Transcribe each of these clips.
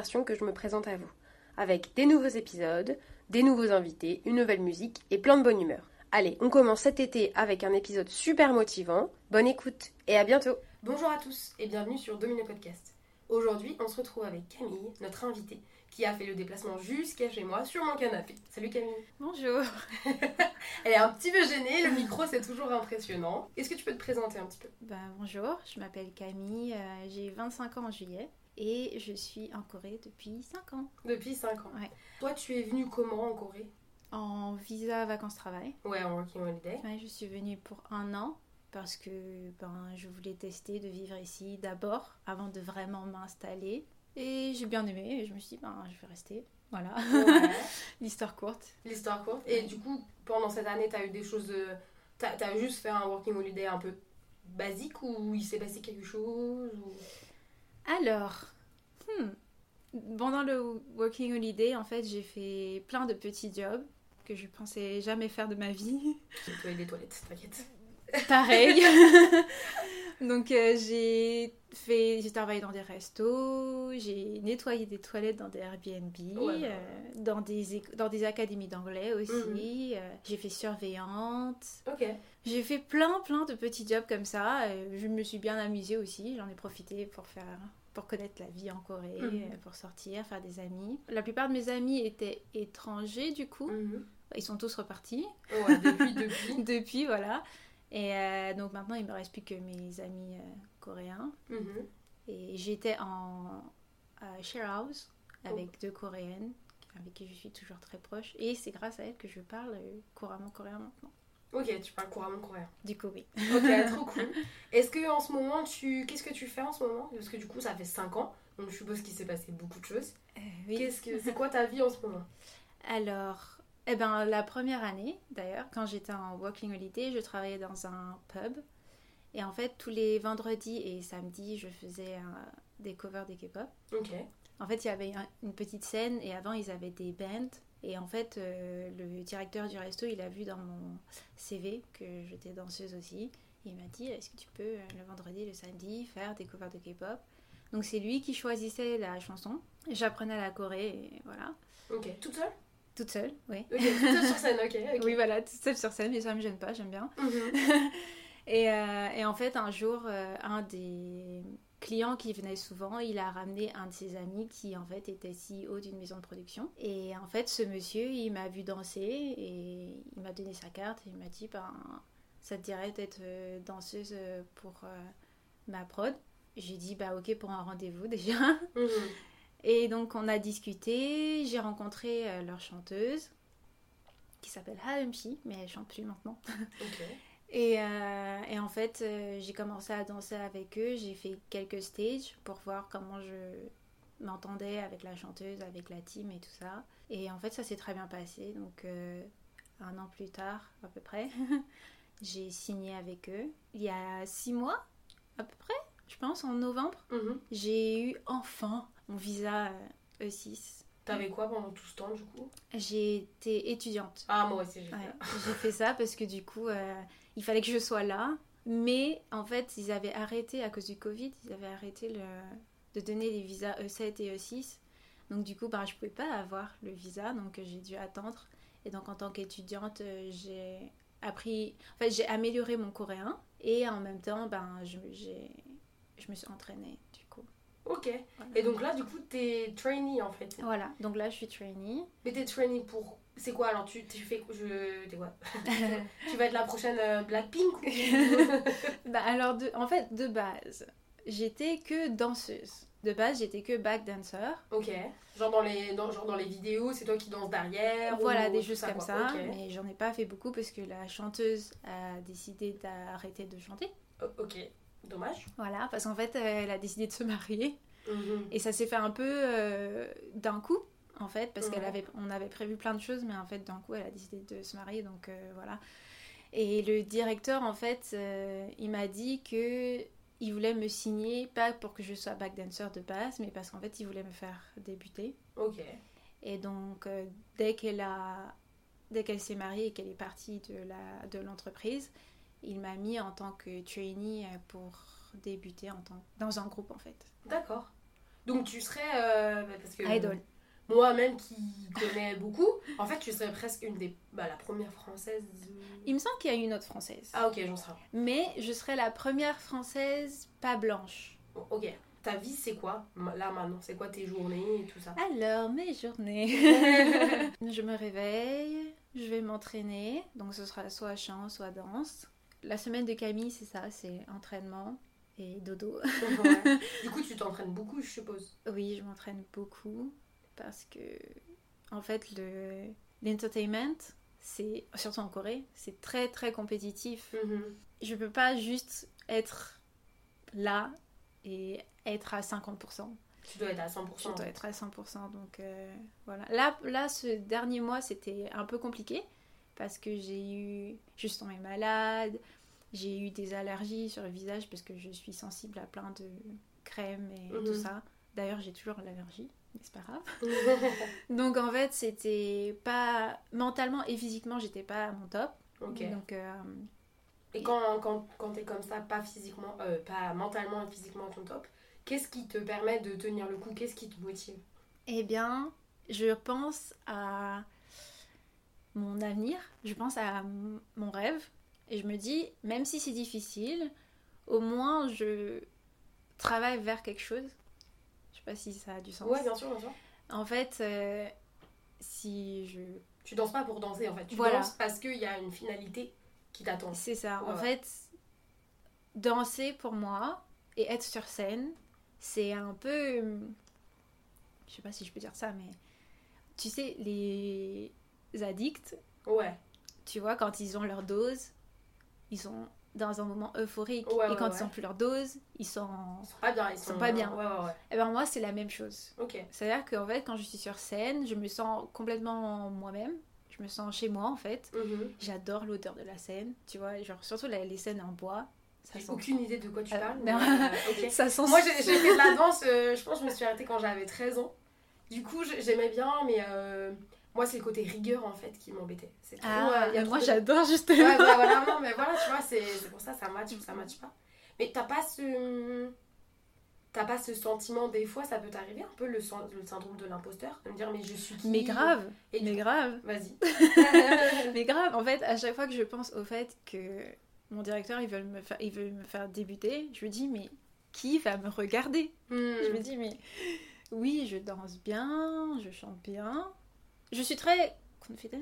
version que je me présente à vous. Avec des nouveaux épisodes, des nouveaux invités, une nouvelle musique et plein de bonne humeur. Allez, on commence cet été avec un épisode super motivant. Bonne écoute et à bientôt. Bonjour à tous et bienvenue sur Domino Podcast. Aujourd'hui, on se retrouve avec Camille, notre invitée, qui a fait le déplacement jusqu'à chez moi sur mon canapé. Salut Camille. Bonjour. Elle est un petit peu gênée, le micro c'est toujours impressionnant. Est-ce que tu peux te présenter un petit peu? Bah, bonjour, je m'appelle Camille, euh, j'ai 25 ans en juillet et je suis en Corée depuis 5 ans. Depuis 5 ans. Ouais. Toi, tu es venue comment en Corée? En visa vacances-travail. Ouais, en working holiday. Ouais, je suis venue pour un an parce que ben, je voulais tester de vivre ici d'abord avant de vraiment m'installer. Et j'ai bien aimé et je me suis dit, ben, je vais rester. Voilà, Ouais. l'histoire courte. L'histoire courte. Et du coup, pendant cette année, t'as eu des choses de... T'as as juste fait un working holiday un peu basique ou il s'est passé quelque chose ou... Alors, hmm, pendant le working holiday, en fait, j'ai fait plein de petits jobs que je pensais jamais faire de ma vie. J'ai nettoyé des toilettes, t'inquiète. Pareil. Donc euh, j'ai fait, j'ai travaillé dans des restos, j'ai nettoyé des toilettes dans des Airbnb, Ouais, bah. euh, dans des dans des académies d'anglais aussi. Mhm. euh, j'ai fait surveillante. Ok. J'ai fait plein plein de petits jobs comme ça. je me suis bien amusée aussi. J'en ai profité pour faire pour connaître la vie en Corée, Mhm. euh, pour sortir, faire des amis. La plupart de mes amis étaient étrangers du coup. Mhm. Ils sont tous repartis Ouais, depuis, depuis. depuis, voilà. Et euh, donc maintenant, il me reste plus que mes amis euh, coréens. Mhm. Et j'étais en euh, share house avec deux coréennes avec qui je suis toujours très proche. Et c'est grâce à elles que je parle couramment coréen maintenant. Ok, tu parles couramment coréen. Du coup, oui. Ok, trop cool. Est-ce que en ce moment, tu... Qu'est-ce que tu fais en ce moment? Parce que du coup, ça fait 5 ans, donc je suppose qu'il s'est passé beaucoup de choses. Euh, oui. Qu'est-ce que... C'est quoi ta vie en ce moment? Alors, eh ben, la première année, d'ailleurs, quand j'étais en working holiday, je travaillais dans un pub. Et en fait, tous les vendredis et samedis, je faisais euh, des covers des K-pop. Ok. En fait, il y avait un- une petite scène et avant, ils avaient des bands. Et en fait, euh, le directeur du resto, il a vu dans mon CV que j'étais danseuse aussi. Il m'a dit, est-ce que tu peux, euh, le vendredi, le samedi, faire des covers de K-pop? Donc c'est lui qui choisissait la chanson. J'apprenais la Corée et voilà. Ok. Toute seule? Toute seule, oui. Ok, toute seule sur scène, ok. Oui, voilà, toute seule sur scène, mais ça me gêne pas, j'aime bien. Mhm. Et, euh, et en fait, un jour, euh, un des clients qui venait souvent, il a ramené un de ses amis qui, en fait, était CEO d'une maison de production. Et en fait, ce monsieur, il m'a vu danser et il m'a donné sa carte et il m'a dit, ben, ça te dirait d'être euh, danseuse euh, pour euh, ma prod J'ai dit, bah ok, pour un rendez-vous déjà. Mhm. Et donc, on a discuté, j'ai rencontré leur chanteuse qui s'appelle Ha-Eun-Chi, mais elle chante plus maintenant. Et, euh, et en fait, euh, j'ai commencé à danser avec eux. J'ai fait quelques stages pour voir comment je m'entendais avec la chanteuse, avec la team et tout ça. Et en fait, ça s'est très bien passé. Donc, euh, un an plus tard, à peu près, j'ai signé avec eux. Il y a six mois, à peu près, je pense, en novembre, Mhm. j'ai eu enfin mon visa euh, E6. T'avais quoi pendant tout ce temps, du coup? J'ai été étudiante. Ah, moi aussi, j'ai Ouais, fait. j'ai fait ça parce que du coup, euh, il fallait que je sois là. Mais en fait, ils avaient arrêté, à cause du Covid, ils avaient arrêté le, de donner les visas E7 et E6. Donc du coup, bah, je pouvais pas avoir le visa, donc euh, j'ai dû attendre. Et donc en tant qu'étudiante, euh, j'ai appris, en fait, j'ai amélioré mon coréen. Et en même temps, ben, je, j'ai, je me suis entraînée. Ok. Voilà. Et donc là, du coup, t'es trainee en fait. Voilà, donc là, je suis trainee. Mais t'es trainee pour. C'est quoi alors tu, tu fais. Je. T'es quoi Tu vas être la prochaine euh, Blackpink ou... Bah alors, de- en fait, de base, j'étais que danseuse. De base, j'étais que back dancer. Ok. Genre dans les, dans, genre dans les vidéos, c'est toi qui danses derrière Voilà, ou des choses comme ça. Ok. Mais j'en ai pas fait beaucoup parce que la chanteuse a décidé d'arrêter de chanter. O- ok. Dommage. Voilà, parce qu'en fait, elle a décidé de se marier. Mhm. Et ça s'est fait un peu euh, d'un coup, en fait, parce Ouais. qu'elle avait, on avait prévu plein de choses, mais en fait, d'un coup, elle a décidé de se marier, donc euh, voilà. Et le directeur, en fait, euh, il m'a dit que il voulait me signer, pas pour que je sois back dancer de base, mais parce qu'en fait, il voulait me faire débuter. Ok. Et donc, euh, dès qu'elle a, dès qu'elle s'est mariée et qu'elle est partie de la, de l'entreprise, il m'a mis en tant que trainee euh, pour débuter en tant, dans un groupe, en fait. D'accord. Donc tu serais. euh, bah, parce que Idol. Moi-même qui connais beaucoup, en fait, tu serais presque une des. Bah, la première française. Il me semble qu'il y a une autre française. Ah, ok, j'en sais rien. Mais je serai la première française pas blanche. Bon, ok. Ta vie, c'est quoi? Là, maintenant C'est quoi tes journées et tout ça? Alors, mes journées. je me réveille, je vais m'entraîner. Donc, ce sera soit chant, soit danse. La semaine de Camille, c'est ça c'est entraînement et dodo. Ouais. Du coup, tu t'entraînes beaucoup, je suppose. Oui, je m'entraîne beaucoup parce que, en fait, le l'entertainment, c'est surtout en Corée, c'est très très compétitif. Mhm. Je peux pas juste être là et être à 50%. Tu dois être à 100%. Je dois être à 100%. Donc euh, voilà. Là, là, ce dernier mois, c'était un peu compliqué parce que j'ai eu. Je suis tombée malade, j'ai eu des allergies sur le visage parce que je suis sensible à plein de crèmes et Mhm. tout ça. D'ailleurs, j'ai toujours l'allergie, mais c'est pas grave. Donc en fait, c'était pas. Mentalement et physiquement, j'étais pas à mon top. ok. Donc. euh, Et quand, quand, quand t'es comme ça, pas physiquement, euh, pas mentalement et physiquement à ton top, qu'est-ce qui te permet de tenir le coup? Qu'est-ce qui te motive? Eh bien, je pense à mon avenir, je pense à mon rêve, et je me dis, même si c'est difficile, au moins je travaille vers quelque chose. Je sais pas si ça a du sens. Ouais, bien sûr, bien sûr. En fait, euh, si je... Tu danses pas pour danser en fait. Tu Voilà. danses parce qu'il y a une finalité qui t'attend. C'est ça. Ouais, en fait, danser pour moi et être sur scène, c'est un peu... Je sais pas si je peux dire ça, mais... Tu sais, les addicts, Ouais. tu vois, quand ils ont leur dose, ils sont dans un moment euphorique. Ouais, et quand ouais. ils ont plus leur dose, ils sont... Ils sont pas bien. Ils sont sont, pas bien. Et ben moi, c'est la même chose. Ok. C'est-à-dire qu'en fait, quand je suis sur scène, je me sens complètement moi-même. Je me sens chez moi, en fait. Mhm. J'adore l'odeur de la scène, tu vois, genre surtout les scènes en bois. J'ai sent, aucune idée de quoi tu Euh, parles. mais, euh, ça sent Moi, j'ai fait de la danse, euh, je pense que je me suis arrêtée quand j'avais 13 ans. Du coup, j'ai- j'aimais bien, mais moi, c'est le côté rigueur en fait qui m'embêtait. C'est Ah, euh, moi de- j'adore justement. ouais, voilà, non, mais voilà, tu vois, c'est pour ça, ça match ou ça match pas. Mais t'as pas ce. T'as pas ce sentiment, des fois, ça peut t'arriver un peu le, syndrome de l'imposteur, de me dire, mais je suis qui Mais grave, Et mais grave, Vas-y. mais grave. En fait, à chaque fois que je pense au fait que mon directeur il veut me faire, il veut me faire débuter, je me dis mais qui va me regarder? Hmm. Je me dis mais oui, je danse bien, je chante bien, je suis très confident,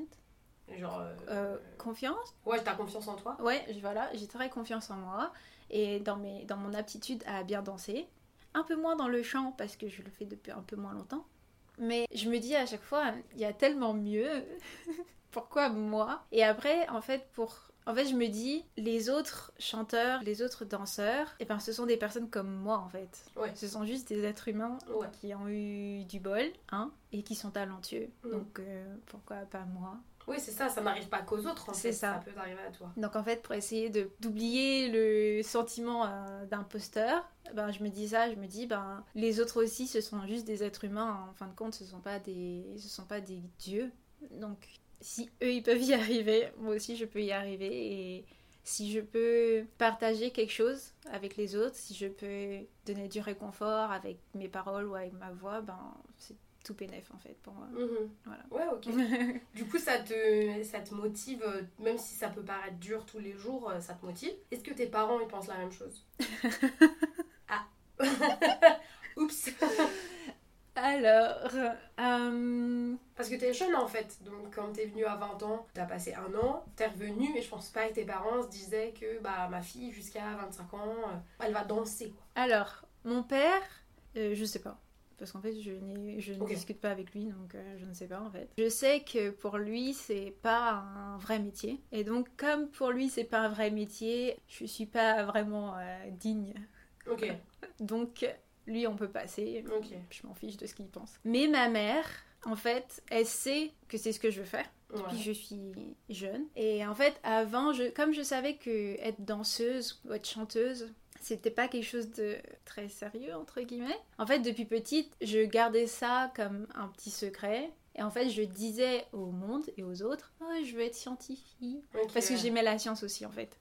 Genre. euh, euh, confiance. Ouais, t'as confiance en toi. Ouais, je- voilà, j'ai très confiance en moi et dans, mes, dans mon aptitude à bien danser. Un peu moins dans le chant parce que je le fais depuis un peu moins longtemps. Mais je me dis à chaque fois, il y a tellement mieux. Pourquoi moi? Et après, en fait, pour... En fait, je me dis, les autres chanteurs, les autres danseurs, et ben, ce sont des personnes comme moi, en fait. Ouais. Ce sont juste des êtres humains Ouais. qui ont eu du bol, hein, et qui sont talentueux. Mm. Donc, euh, pourquoi pas moi? Oui, c'est ça, ça n'arrive pas qu'aux autres en C'est fait. ça. Ça peut arriver à toi. Donc en fait, pour essayer d'oublier le sentiment euh, d'imposteur, ben je me dis ça, je me dis ben les autres aussi, ce sont juste des êtres humains. En fin de compte, ce sont pas des, ce sont pas des dieux. Donc si eux ils peuvent y arriver, moi aussi je peux y arriver. Et si je peux partager quelque chose avec les autres, si je peux donner du réconfort avec mes paroles ou avec ma voix, ben c'est tout bénef en fait pour moi. Mhm. Voilà. Ouais, ok. Du coup, ça te, ça te motive, euh, même si ça peut paraître dur tous les jours, euh, ça te motive. Est-ce que tes parents, ils pensent la même chose? Ah Alors, euh, Parce que t'es jeune en fait, donc quand t'es venu à 20 ans, t'as passé un an, t'es revenu et je pense pas que tes parents se disaient que bah ma fille jusqu'à 25 ans, euh, elle va danser. Alors, mon père, euh, je sais pas. Parce qu'en fait, je, ne discute pas avec lui, donc euh, je ne sais pas en fait. Je sais que pour lui, c'est pas un vrai métier. Et donc, comme pour lui, c'est pas un vrai métier, je suis pas vraiment digne. Ok, Donc, lui, on peut passer. Je m'en fiche de ce qu'il pense. Mais ma mère, en fait, elle sait que c'est ce que je veux faire. Ouais. Puis je suis jeune. Et en fait, avant, je, comme je savais que être danseuse ou être chanteuse, c'était pas quelque chose de très sérieux, entre guillemets. En fait, depuis petite, je gardais ça comme un petit secret. Et en fait, je disais au monde et aux autres, oh, je veux être scientifique. Parce que j'aimais la science aussi, en fait.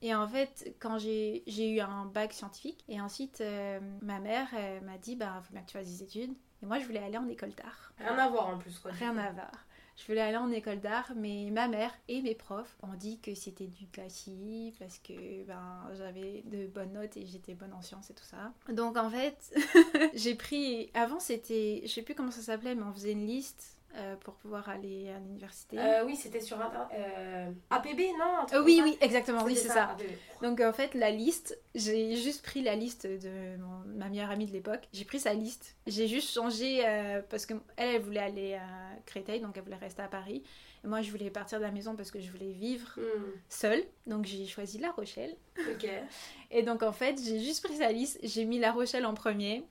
Et en fait, quand j'ai eu un bac scientifique, et ensuite, euh, ma mère elle m'a dit, bah, faut bien que tu fasses des études. Et moi, je voulais aller en école d'art. Rien à voir en plus, quoi. Rien à voir. Je voulais aller en école d'art, mais ma mère et mes profs ont dit que c'était du classique parce que ben, j'avais de bonnes notes et j'étais bonne en sciences et tout ça. Donc en fait, j'ai pris. Avant, c'était. Je sais plus comment ça s'appelait, mais on faisait une liste euh, pour pouvoir aller à l'université. Euh, oui, c'était sur. Euh... APB, non un Euh, oui, oui, exactement, oui, c'est ça. Donc en fait, la liste, j'ai juste pris la liste de mon- ma meilleure amie de l'époque. J'ai pris sa liste. J'ai juste changé parce que elle, elle voulait aller à Créteil, donc elle voulait rester à Paris. Et moi, je voulais partir de la maison parce que je voulais vivre Hmm, seule. Donc j'ai choisi La Rochelle. Ok. Et donc en fait, j'ai juste pris sa liste. J'ai mis La Rochelle en premier.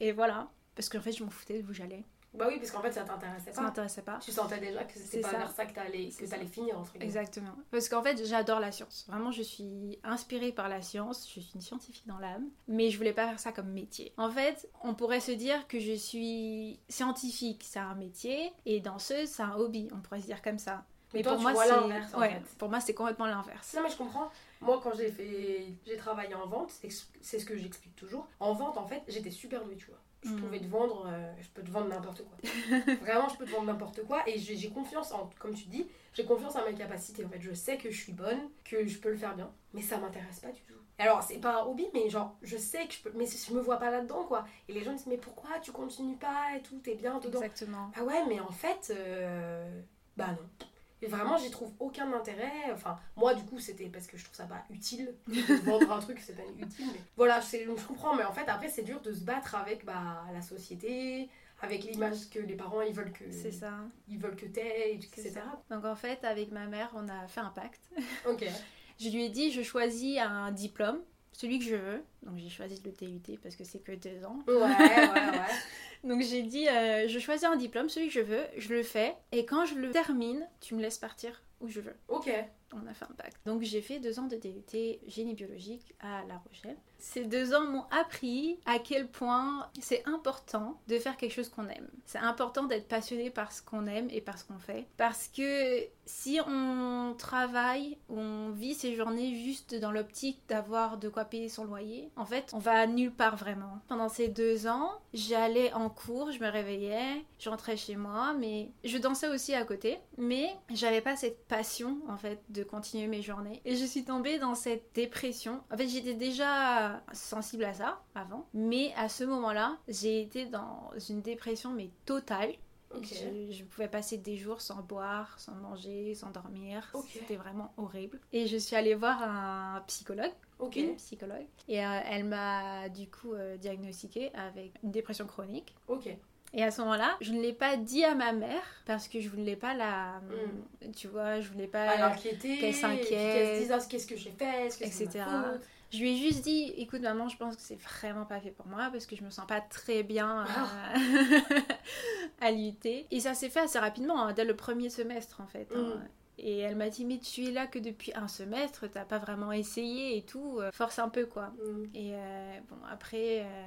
Et voilà. Parce qu'en fait, je m'en foutais d'où j'allais. Bah oui, parce qu'en fait, ça t'intéressait Ça pas. m'intéressait pas. Tu sentais déjà que c'était C'est pas ça. vers ça que t'allais que t'allais finir, entre guillemets. Exactement. Parce qu'en fait, j'adore la science. Vraiment, je suis inspirée par la science. Je suis une scientifique dans l'âme. Mais je voulais pas faire ça comme métier. En fait, on pourrait se dire que je suis scientifique, c'est un métier. Et danseuse, c'est un hobby. On pourrait se dire comme ça. Mais Mais toi, pour moi, vois c'est l'inverse, en ouais, pour moi, c'est complètement l'inverse. Non mais je comprends. Moi quand j'ai fait j'ai travaillé en vente, c'est ce que j'explique toujours. En vente en fait, j'étais super douée, tu vois. Je pouvais te vendre euh, je peux te vendre n'importe quoi. Vraiment, je peux te vendre n'importe quoi et j'ai j'ai confiance en comme tu dis, j'ai confiance en mes capacités en fait. Je sais que je suis bonne, que je peux le faire bien, mais ça m'intéresse pas du tout. Alors, c'est pas un hobby mais genre je sais que je peux mais je me vois pas là-dedans quoi. Et les gens me disent mais pourquoi tu continues pas et tout, t'es bien dedans? Exactement. Ah ouais, mais en fait, euh, bah non. Et vraiment, j'y trouve aucun intérêt. Enfin, moi, du coup, c'était parce que je trouve ça pas utile vendre un truc, c'est pas utile. Mais voilà, je comprends. Mais en fait, après, c'est dur de se battre avec bah, la société, avec l'image que les parents ils veulent que C'est ça. ils veulent que t'aies, etc. ça. Donc en fait, avec ma mère, on a fait un pacte. Ok. Je lui ai dit, je choisis un diplôme, celui que je veux. Donc j'ai choisi le TUT parce que c'est que deux ans. Ouais, ouais, ouais. Donc j'ai dit, euh, je choisis un diplôme, celui que je veux, je le fais. Et quand je le termine, tu me laisses partir où je veux. Ok. On a fait un pacte. Donc j'ai fait deux ans de DUT génie biologique à La Rochelle. Ces deux ans m'ont appris à quel point c'est important de faire quelque chose qu'on aime. C'est important d'être passionné par ce qu'on aime et par ce qu'on fait. Parce que si on travaille, on vit ses journées juste dans l'optique d'avoir de quoi payer son loyer, en fait, on va nulle part vraiment. Pendant ces deux ans, j'allais en cours, je me réveillais, je rentrais chez moi, mais je dansais aussi à côté. Mais j'avais pas cette passion, en fait, de continuer mes journées. Et je suis tombée dans cette dépression. En fait, j'étais déjà sensible à ça avant, mais à ce moment-là, j'ai été dans une dépression, mais totale. Ok. Je, je pouvais passer des jours sans boire, sans manger, sans dormir. Ok. C'était vraiment horrible. Et je suis allée voir un psychologue, Ok. une psychologue, et euh, elle m'a du coup euh, diagnostiquée avec une dépression chronique. Ok. Et à ce moment-là, je ne l'ai pas dit à ma mère parce que je voulais pas la. Mm. Tu vois, je voulais pas. L'inquiéter, qu'elle s'inquiète. qu'elle se dise ah, qu'est-ce que j'ai fait, est-ce que c'est etc. Je lui ai juste dit, écoute maman, je pense que c'est vraiment pas fait pour moi parce que je me sens pas très bien euh, à l'UT. Et ça s'est fait assez rapidement, hein, dès le premier semestre en fait. hein. Mm. Et elle m'a dit, mais tu es là que depuis un semestre, t'as pas vraiment essayé et tout, euh, force un peu quoi. Mm. Et euh, bon, après, euh,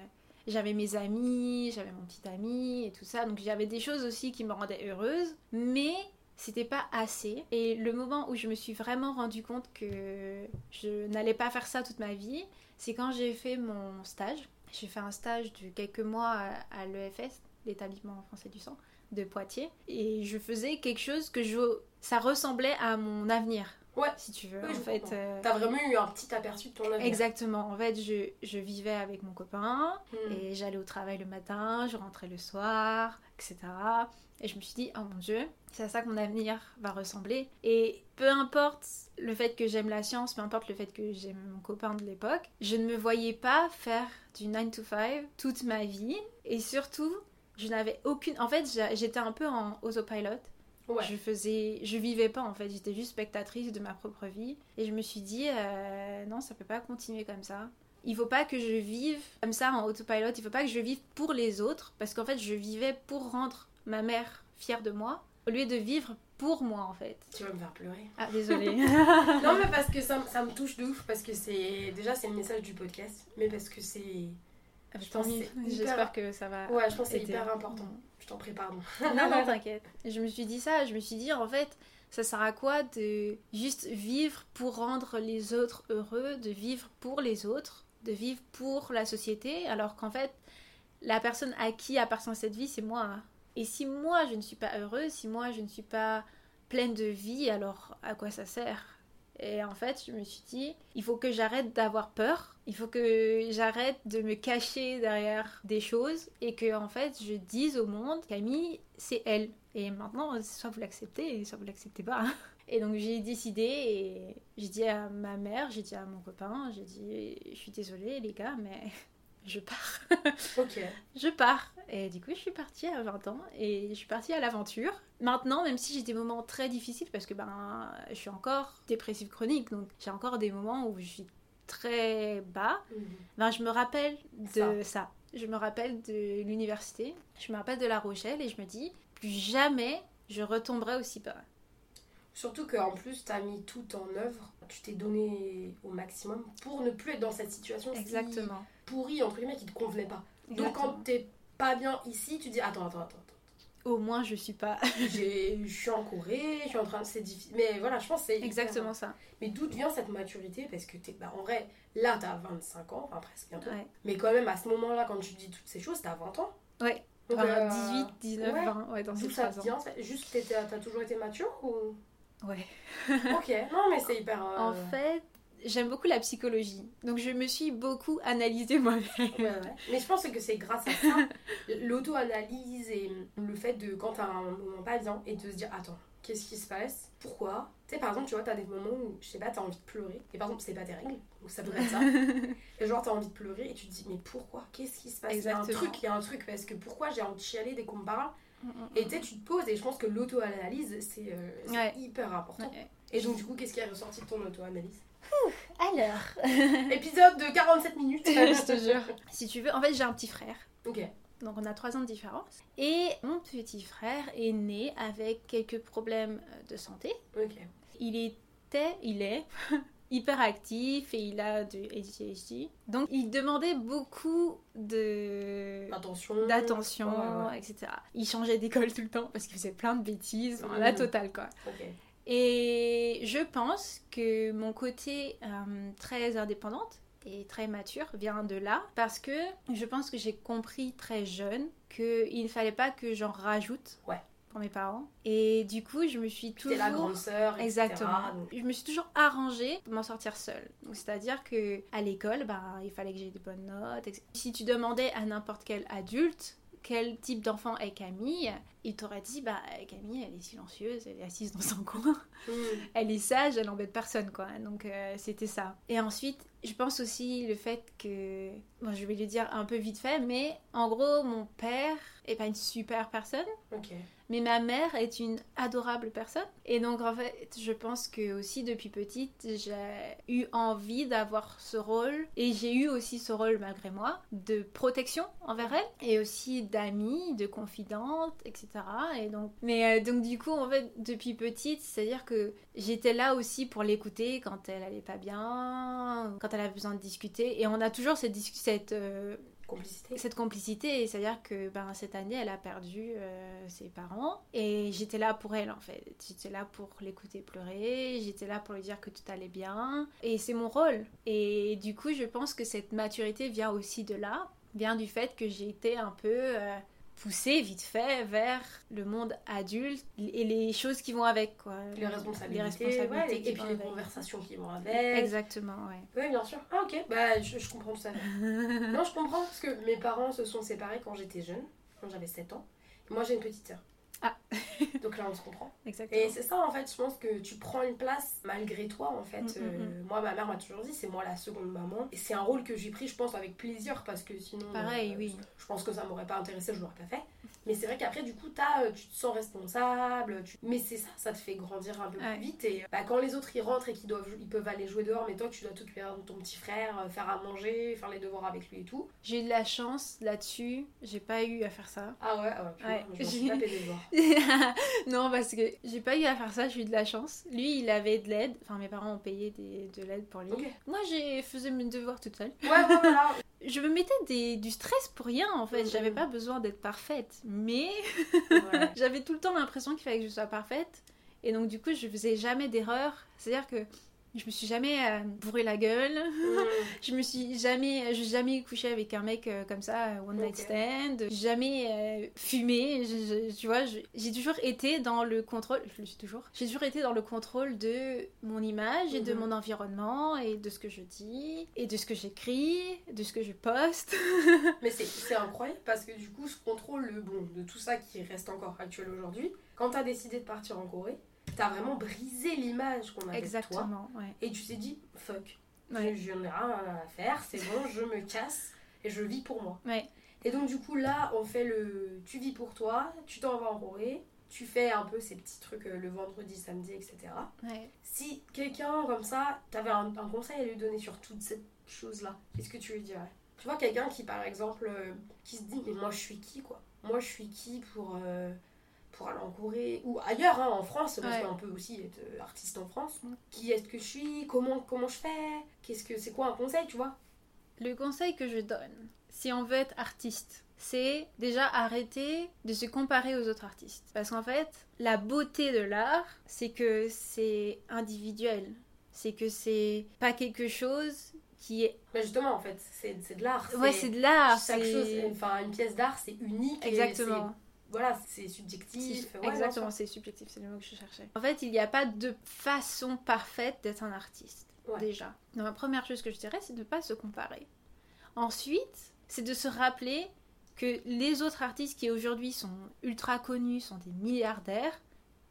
j'avais mes amis, j'avais mon petit ami et tout ça. Donc j'avais des choses aussi qui me rendaient heureuse. Mais c'était pas assez. Et le moment où je me suis vraiment rendu compte que je n'allais pas faire ça toute ma vie, c'est quand j'ai fait mon stage. J'ai fait un stage de quelques mois à, à l'EFS, l'établissement français du sang de Poitiers. Et je faisais quelque chose que je... Ça ressemblait à mon avenir. Ouais. Si tu veux. Oui, en fait, euh, T'as vraiment eu un petit aperçu de ton avenir. Exactement. En fait, je, je vivais avec mon copain Mm. et j'allais au travail le matin, je rentrais le soir, etc. Et je me suis dit, oh mon dieu, c'est à ça que mon avenir va ressembler. Et peu importe le fait que j'aime la science, peu importe le fait que j'aime mon copain de l'époque, je ne me voyais pas faire du 9 to 5 toute ma vie. Et surtout, je n'avais aucune... En fait, j'étais un peu en autopilot. Ouais. Je faisais, je vivais pas en fait, j'étais juste spectatrice de ma propre vie et je me suis dit euh, non, ça peut pas continuer comme ça. Il faut pas que je vive comme ça en autopilot, il faut pas que je vive pour les autres parce qu'en fait je vivais pour rendre ma mère fière de moi au lieu de vivre pour moi en fait. Tu vas me faire pleurer. Ah désolée. non mais parce que ça, ça me touche de ouf parce que c'est déjà c'est le message du podcast mais parce que c'est Ah, Je tant pense hyper- J'espère que ça va. Ouais, je pense que c'est hyper important. Mm. Je t'en prie, pardon. Non, non, t'inquiète. Je me suis dit ça, je me suis dit en fait, ça sert à quoi de juste vivre pour rendre les autres heureux, de vivre pour les autres, de vivre pour la société, alors qu'en fait, la personne à qui appartient cette vie, c'est moi. Et si moi, je ne suis pas heureuse, si moi, je ne suis pas pleine de vie, alors à quoi ça sert? Et en fait, je me suis dit, il faut que j'arrête d'avoir peur, il faut que j'arrête de me cacher derrière des choses et que en fait, je dise au monde, Camille, c'est elle. Et maintenant, soit vous l'acceptez, soit vous l'acceptez pas. Et donc j'ai décidé et j'ai dit à ma mère, j'ai dit à mon copain, j'ai dit, je suis désolée les gars, mais je pars. Ok. Je pars. Et du coup, je suis partie à 20 ans et je suis partie à l'aventure. Maintenant, même si j'ai des moments très difficiles, parce que ben, je suis encore dépressive chronique, donc j'ai encore des moments où je suis très bas, Mhm. ben, je me rappelle de Ça. ça. Je me rappelle de l'université, je me rappelle de La Rochelle et je me dis, plus jamais je retomberai aussi bas. Surtout qu'en plus, tu as mis tout en œuvre, tu t'es donné au maximum pour ne plus être dans cette situation si Exactement. pourrie, entre guillemets, qui te convenait pas. Donc quand t'es pas bien ici, tu dis attends, attends, attends. attends. Au moins, je suis pas. Je suis en Corée, je suis en train de. C'est difficile. Mais voilà, je pense que c'est. Exactement ça. Mais d'où vient cette maturité? Parce que t'es. Bah, en vrai, là, t'as 25 ans, enfin presque bientôt. Ouais. Mais quand même, à ce moment-là, quand tu dis toutes ces choses, t'as 20 ans. Ouais. Donc, Enfin, euh, 18, 19, ouais. 20, ouais, dans ces D'où ça trois ans. vient Juste, t'as toujours été mature ou? Ouais. Ok, non, mais c'est hyper. euh, En fait, j'aime beaucoup la psychologie. Donc je me suis beaucoup analysée moi-même. Ouais, ouais. Mais je pense que c'est grâce à ça, l'auto-analyse et le fait de quand t'as un moment pas bien et de se dire attends, qu'est-ce qui se passe? Pourquoi? Tu sais, par exemple, tu vois, t'as des moments où, je sais pas, t'as envie de pleurer. Et par exemple, c'est pas tes règles, donc ça devrait être ça. et genre, t'as envie de pleurer et tu te dis mais pourquoi? Qu'est-ce qui se passe? Il y a un Exactement. truc, il y a un truc, parce que pourquoi j'ai envie de chialer dès qu'on me parle? Et tu sais, tu te poses et je pense que l'auto-analyse, c'est euh, Ouais. hyper important. Ouais. Et donc, du coup, qu'est-ce qui est ressorti de ton auto-analyse? Alors, Épisode de 47 minutes je te jure. Si tu veux, en fait, j'ai un petit frère. Ok. Donc on a trois ans de différence. Et mon petit frère est né avec quelques problèmes euh, de santé. Ok. Il était, il est hyper actif et il a du ADHD. Donc il demandait beaucoup de Attention. d'attention, Ouais, ouais. etc. Il changeait d'école tout le temps parce qu'il faisait plein de bêtises, Mhm. la totale quoi. Et je pense que mon côté euh, très indépendante et très mature vient de là parce que je pense que j'ai compris très jeune qu'il ne fallait pas que j'en rajoute Ouais. Pour mes parents. Et du coup, je me suis toujours... la grande sœur. Exactement. donc- Je me suis toujours arrangée pour m'en sortir seule. Donc, C'est-à-dire que à l'école, bah, il fallait que j'ai des bonnes notes. etc. Si tu demandais à n'importe quel adulte quel type d'enfant est Camille, il t'aurait dit bah Camille, elle est silencieuse, elle est assise dans son coin, Hmm. elle est sage, elle embête personne quoi. Donc euh, c'était ça. Et ensuite, je pense aussi le fait que, bon, je vais le dire un peu vite fait, mais en gros, mon père est pas une super personne. Mais ma mère est une adorable personne. Et donc, en fait, je pense que aussi depuis petite, j'ai eu envie d'avoir ce rôle. Et j'ai eu aussi ce rôle, malgré moi, de protection envers elle. Et aussi d'amie, de confidente, etc. Et donc, mais euh, donc, du coup, en fait, depuis petite, c'est-à-dire que j'étais là aussi pour l'écouter quand elle allait pas bien, quand elle avait besoin de discuter. Et on a toujours cette, euh, Complicité. cette complicité, c'est-à-dire que ben, cette année, elle a perdu euh, ses parents et j'étais là pour elle en fait. J'étais là pour l'écouter pleurer, j'étais là pour lui dire que tout allait bien et c'est mon rôle. Et du coup, je pense que cette maturité vient aussi de là, vient du fait que j'ai été un peu euh, poussée vite fait vers le monde adulte et les choses qui vont avec quoi. Les responsabilités. Les responsabilités ouais, et puis les avec. conversations qui vont avec. Exactement, ouais. Oui, bien sûr. Ah, ok. Bah, je, je comprends tout fait. non, je comprends parce que mes parents se sont séparés quand j'étais jeune, quand j'avais 7 ans. Moi, j'ai une petite sœur. Ah. Donc là, on se comprend. Exactement. Et c'est ça, en fait, je pense que tu prends une place malgré toi, en fait. Mm, mm, Euh, moi, ma mère m'a toujours dit, c'est moi la seconde maman. Et c'est un rôle que j'ai pris, je pense, avec plaisir parce que sinon. Pareil, euh, oui. Je pense que ça m'aurait pas intéressé, je l'aurais pas fait. Mais c'est vrai qu'après, du coup, t'as, euh, tu te sens responsable. tu- Mais c'est ça, ça te fait grandir un peu Ouais. plus vite. Et bah, quand les autres ils rentrent et qu'ils doivent, ils peuvent aller jouer dehors, mais toi, tu dois t'occuper de ton petit frère, faire à manger, faire les devoirs avec lui et tout. J'ai eu de la chance là-dessus, j'ai pas eu à faire ça. Ah ouais, ah ouais, Ouais. je suis tapé des doigts. non, parce que j'ai pas eu à faire ça, j'ai eu de la chance. Lui, il avait de l'aide. Enfin, mes parents ont payé des- de l'aide pour lui. Moi, j'ai faisais mes devoirs toute seule. Ouais, voilà. je me mettais des, du stress pour rien en fait. Mhm. J'avais pas besoin d'être parfaite, mais Ouais. j'avais tout le temps l'impression qu'il fallait que je sois parfaite. Et donc du coup, je faisais jamais d'erreur. C'est-à-dire que je me suis jamais euh, bourré la gueule. Mm. Je me suis jamais, j'ai jamais couché avec un mec euh, comme ça, euh, one night stand. Jamais euh, fumé. Je- je- tu vois, je- j'ai toujours été dans le contrôle. Je le suis toujours. J'ai toujours été dans le contrôle de mon image et de Mhm. mon environnement et de ce que je dis et de ce que j'écris, de ce que je poste. Mais c'est- incroyable parce que du coup, ce contrôle bon, de tout ça qui reste encore actuel aujourd'hui, quand t'as décidé de partir en Corée, t'as vraiment brisé l'image qu'on avait de toi. Exactement. Ouais. Et tu t'es dit, fuck, Ouais. je n'ai rien à faire, c'est bon, je me casse et je vis pour moi. Ouais. Et donc, du coup, là, on fait le. Tu vis pour toi, tu t'en vas en Corée, tu fais un peu ces petits trucs euh, le vendredi, samedi, etc. Ouais. Si quelqu'un comme ça, t'avais un, un conseil à lui donner sur toute cette chose-là, qu'est-ce que tu lui dirais? Tu vois, quelqu'un qui, par exemple, euh, qui se dit, mais moi, je suis qui, quoi? Moi, je suis qui pour. euh, pour aller en Corée ou ailleurs hein, en France parce Ouais. qu'on peut aussi être euh, artiste en France qui est-ce que je suis? Comment comment je fais? Qu'est-ce que c'est quoi un conseil tu vois? Le conseil que je donne, si on veut être artiste, c'est déjà arrêter de se comparer aux autres artistes. Parce qu'en fait, la beauté de l'art, c'est que c'est individuel. C'est que c'est pas quelque chose qui est. Mais justement en fait c'est de l'art Ouais, c'est de l'art. chaque chose enfin une pièce d'art c'est unique Exactement. Voilà c'est subjectif Ouais, Exactement, c'est subjectif, c'est le mot que je cherchais. En fait, il n'y a pas de façon parfaite d'être un artiste, Ouais. déjà. Donc, la première chose que je dirais, c'est de ne pas se comparer. Ensuite, c'est de se rappeler que les autres artistes qui aujourd'hui sont ultra connus, sont des milliardaires,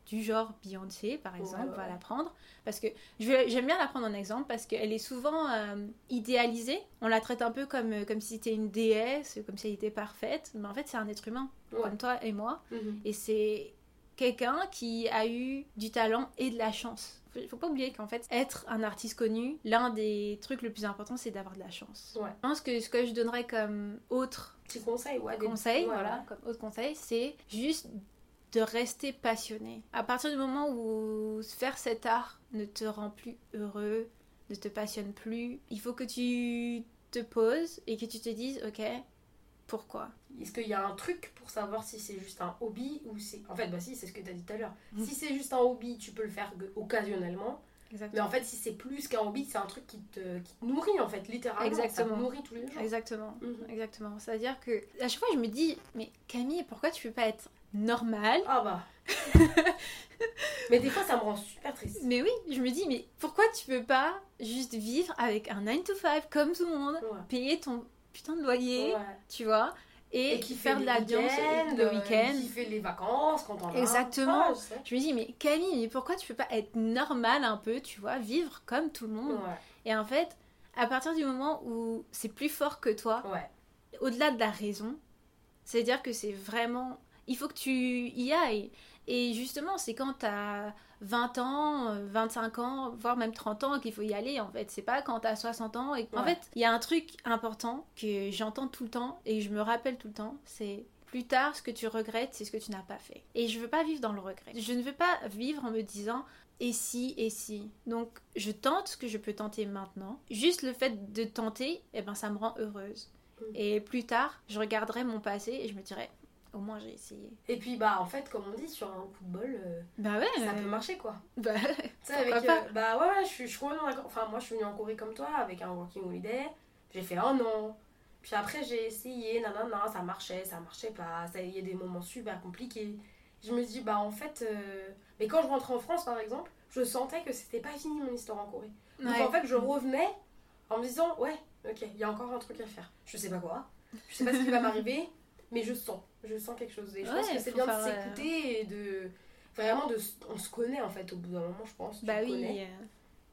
du genre Beyoncé par exemple, Ouais, va la prendre. Parce que j'aime bien la prendre en exemple parce qu'elle est souvent euh, idéalisée. On la traite un peu comme, euh, comme si c'était une déesse, comme si elle était parfaite. Mais en fait, c'est un être humain, Ouais. comme toi et moi. Mhm. Et c'est quelqu'un qui a eu du talent et de la chance. Faut- Faut pas oublier qu'en fait, être un artiste connu, l'un des trucs le plus importants, c'est d'avoir de la chance. Ouais. Je pense que ce que je donnerais comme autre petit conseil ouais conseil, voilà, ouais. comme autre conseil, c'est juste de rester passionné. À partir du moment où faire cet art ne te rend plus heureux, ne te passionne plus, il faut que tu te poses et que tu te dises, ok, pourquoi? Est-ce qu'il y a un truc pour savoir si c'est juste un hobby ou c'est. En fait, bah si, c'est ce que tu as dit tout à l'heure. Mm. Si c'est juste un hobby, tu peux le faire occasionnellement. Mais Exactement. en fait, si c'est plus qu'un hobby, c'est un truc qui te, qui te nourrit en fait, littéralement. Ça Exactement. te nourrit tous les jours. Exactement. Mhm. Exactement. C'est-à-dire que à chaque fois, je me dis, mais Camille, pourquoi tu peux pas être normale Ah bah. Mais des fois, ça me rend super triste. Mais oui, je me dis, mais pourquoi tu peux pas juste vivre avec un 9 to 5 comme tout le monde, Ouais. payer ton putain de loyer, Ouais. tu vois, et, Et qui faire de l'ambiance week-ends, le euh, week-end. Qui fait les vacances quand on. Exactement. Ah, je sais. Je me dis, mais Camille, mais pourquoi tu peux pas être normale un peu, tu vois, vivre comme tout le monde? Ouais. Et en fait, à partir du moment où c'est plus fort que toi, au-delà de la raison, c'est-à-dire que c'est vraiment. Il faut que tu y ailles. Et justement, c'est quand t'as 20 ans, euh, 25 ans, voire même 30 ans qu'il faut y aller en fait. C'est pas quand t'as 60 ans. Et... En fait, il y a un truc important que j'entends tout le temps et que je me rappelle tout le temps c'est plus tard, ce que tu regrettes, c'est ce que tu n'as pas fait. Et je veux pas vivre dans le regret. Je ne veux pas vivre en me disant et si, et si. Donc, je tente ce que je peux tenter maintenant. Juste le fait de tenter, eh ben, ça me rend heureuse. Mm. Et plus tard, je regarderai mon passé et je me dirais, au moins j'ai essayé. Et puis, bah, en fait, comme on dit, sur un coup de bol, euh, Bah ouais. ça peut marcher quoi. Bah, avec. Euh, bah ouais, je suis, je suis complètement d'accord. Enfin, moi, je suis venue en Corée comme toi, avec un working holiday. J'ai fait un an. Puis après, j'ai essayé, nanana, ça marchait, ça marchait pas. Il y a des moments super compliqués. Je me dis, bah en fait. euh, Mais quand je rentrais en France, par exemple, je sentais que c'était pas fini mon histoire en Corée. Donc ouais. en fait, je revenais en me disant, ouais, ok, il y a encore un truc à faire. Je sais pas quoi, je sais pas ce qui va m'arriver, mais je sens, je sens quelque chose. Et je pense que c'est bien de s'écouter et de. Vraiment, de... on se connaît en fait au bout d'un moment, je pense. Bah oui. connais. euh.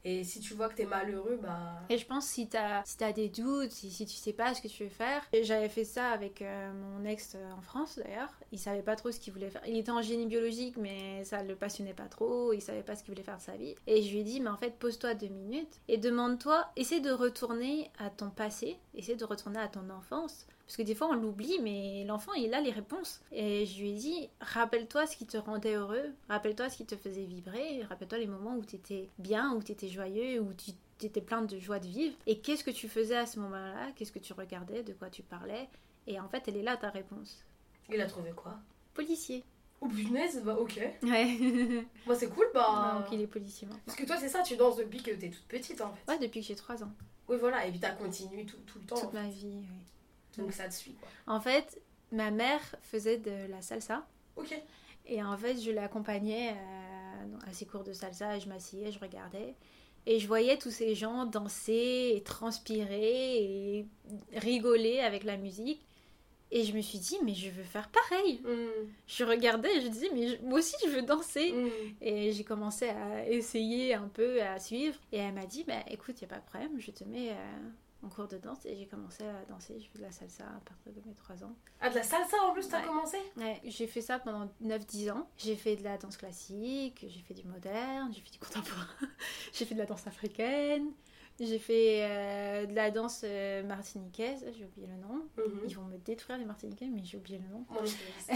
Et si tu vois que t'es malheureux, bah. Et je pense si t'as si t'as des doutes, si, si tu sais pas ce que tu veux faire. J'avais fait ça avec euh, mon ex euh, en France d'ailleurs. Il savait pas trop ce qu'il voulait faire. Il était en génie biologique, mais ça le passionnait pas trop. Il savait pas ce qu'il voulait faire de sa vie. Et je lui ai dit, mais en fait, pose-toi deux minutes et demande-toi, essaie de retourner à ton passé, essaie de retourner à ton enfance. Parce que des fois on l'oublie, mais l'enfant il a les réponses. Et je lui ai dit, rappelle-toi ce qui te rendait heureux, rappelle-toi ce qui te faisait vibrer, rappelle-toi les moments où tu étais bien, où tu étais joyeux, où tu étais plein de joie de vivre. Et qu'est-ce que tu faisais à ce moment-là? Qu'est-ce que tu regardais? De quoi tu parlais? Et en fait, elle est là ta réponse. Il a trouvé quoi? Policier. Oh punaise, bah ok. Ouais. Bah c'est cool, bah. Donc il est policier maintenant. Parce que toi, c'est ça, tu danses depuis que t'es toute petite en fait. Ouais, depuis que j'ai 3 ans. Oui, voilà, et puis t'as continué tout, tout le temps. Toute en fait. ma vie, oui. Donc ça te suit quoi. En fait, ma mère faisait de la salsa. Ok. Et en fait, je l'accompagnais euh, à ses cours de salsa. Je m'asseyais, je regardais. Et je voyais tous ces gens danser et transpirer et rigoler avec la musique. Et je me suis dit, mais je veux faire pareil. Mm. Je regardais et je disais, mais je- moi aussi, je veux danser. Mm. Et j'ai commencé à essayer un peu, à suivre. Et elle m'a dit, bah écoute, il a pas de problème, je te mets euh, en cours de danse. Et j'ai commencé à danser. Je fais de la salsa à partir de mes 3 ans. Ah, de la salsa en plus, t'as Ouais. commencé? Ouais, j'ai fait ça pendant 9-10 ans. J'ai fait de la danse classique, j'ai fait du moderne, j'ai fait du contemporain, j'ai fait de la danse africaine, j'ai fait euh, de la danse euh, martiniquaise, j'ai oublié le nom. Mhm. Ils vont me détruire les martiniquais, mais j'ai oublié le nom. Moi.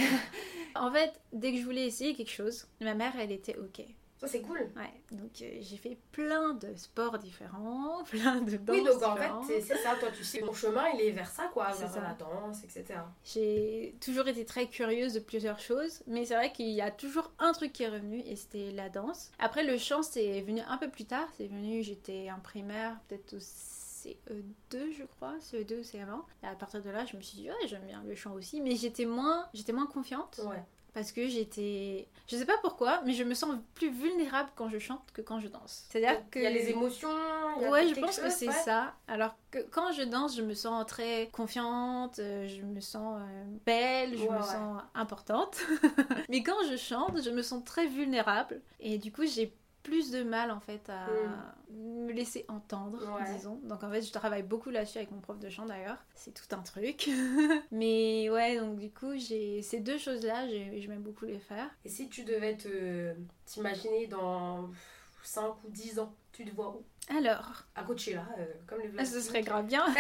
En fait, dès que je voulais essayer quelque chose, ma mère, elle était OK. Ça, c'est cool. Ouais, donc euh, j'ai fait plein de sports différents, plein de danses Oui, donc en différentes. fait, c'est ça, toi, tu sais, ton chemin, il est vers ça, quoi, vers ça. la danse, etc. J'ai toujours été très curieuse de plusieurs choses, mais c'est vrai qu'il y a toujours un truc qui est revenu et c'était la danse. Après, le chant, c'est venu un peu plus tard. C'est venu, j'étais en primaire, peut-être au CE2, je crois, CE2 ou CM1. Et à partir de là, je me suis dit, ouais, j'aime bien le chant aussi, mais j'étais moins, j'étais moins confiante Ouais. Parce que j'étais. Je sais pas pourquoi, mais je me sens plus vulnérable quand je chante que quand je danse. C'est-à-dire que. Il y a les émotions, il y a Ouais, je pense que c'est ouais. ça. Alors que quand je danse, je me sens très confiante, euh, je me sens euh, belle, je Ouais, me ouais. sens importante. Mais quand je chante, je me sens très vulnérable. Et du coup, j'ai plus de mal en fait à me laisser entendre. Ouais. disons. Donc en fait, je travaille beaucoup là-dessus avec mon prof de chant d'ailleurs. C'est tout un truc. Mais ouais, donc du coup, j'ai ces deux choses-là, j'ai- j'aime beaucoup les faire. Et si tu devais te t'imaginer dans 5 ou 10 ans, tu te vois où? Alors, À Coachella, euh, comme les ah, ce serait grave bien.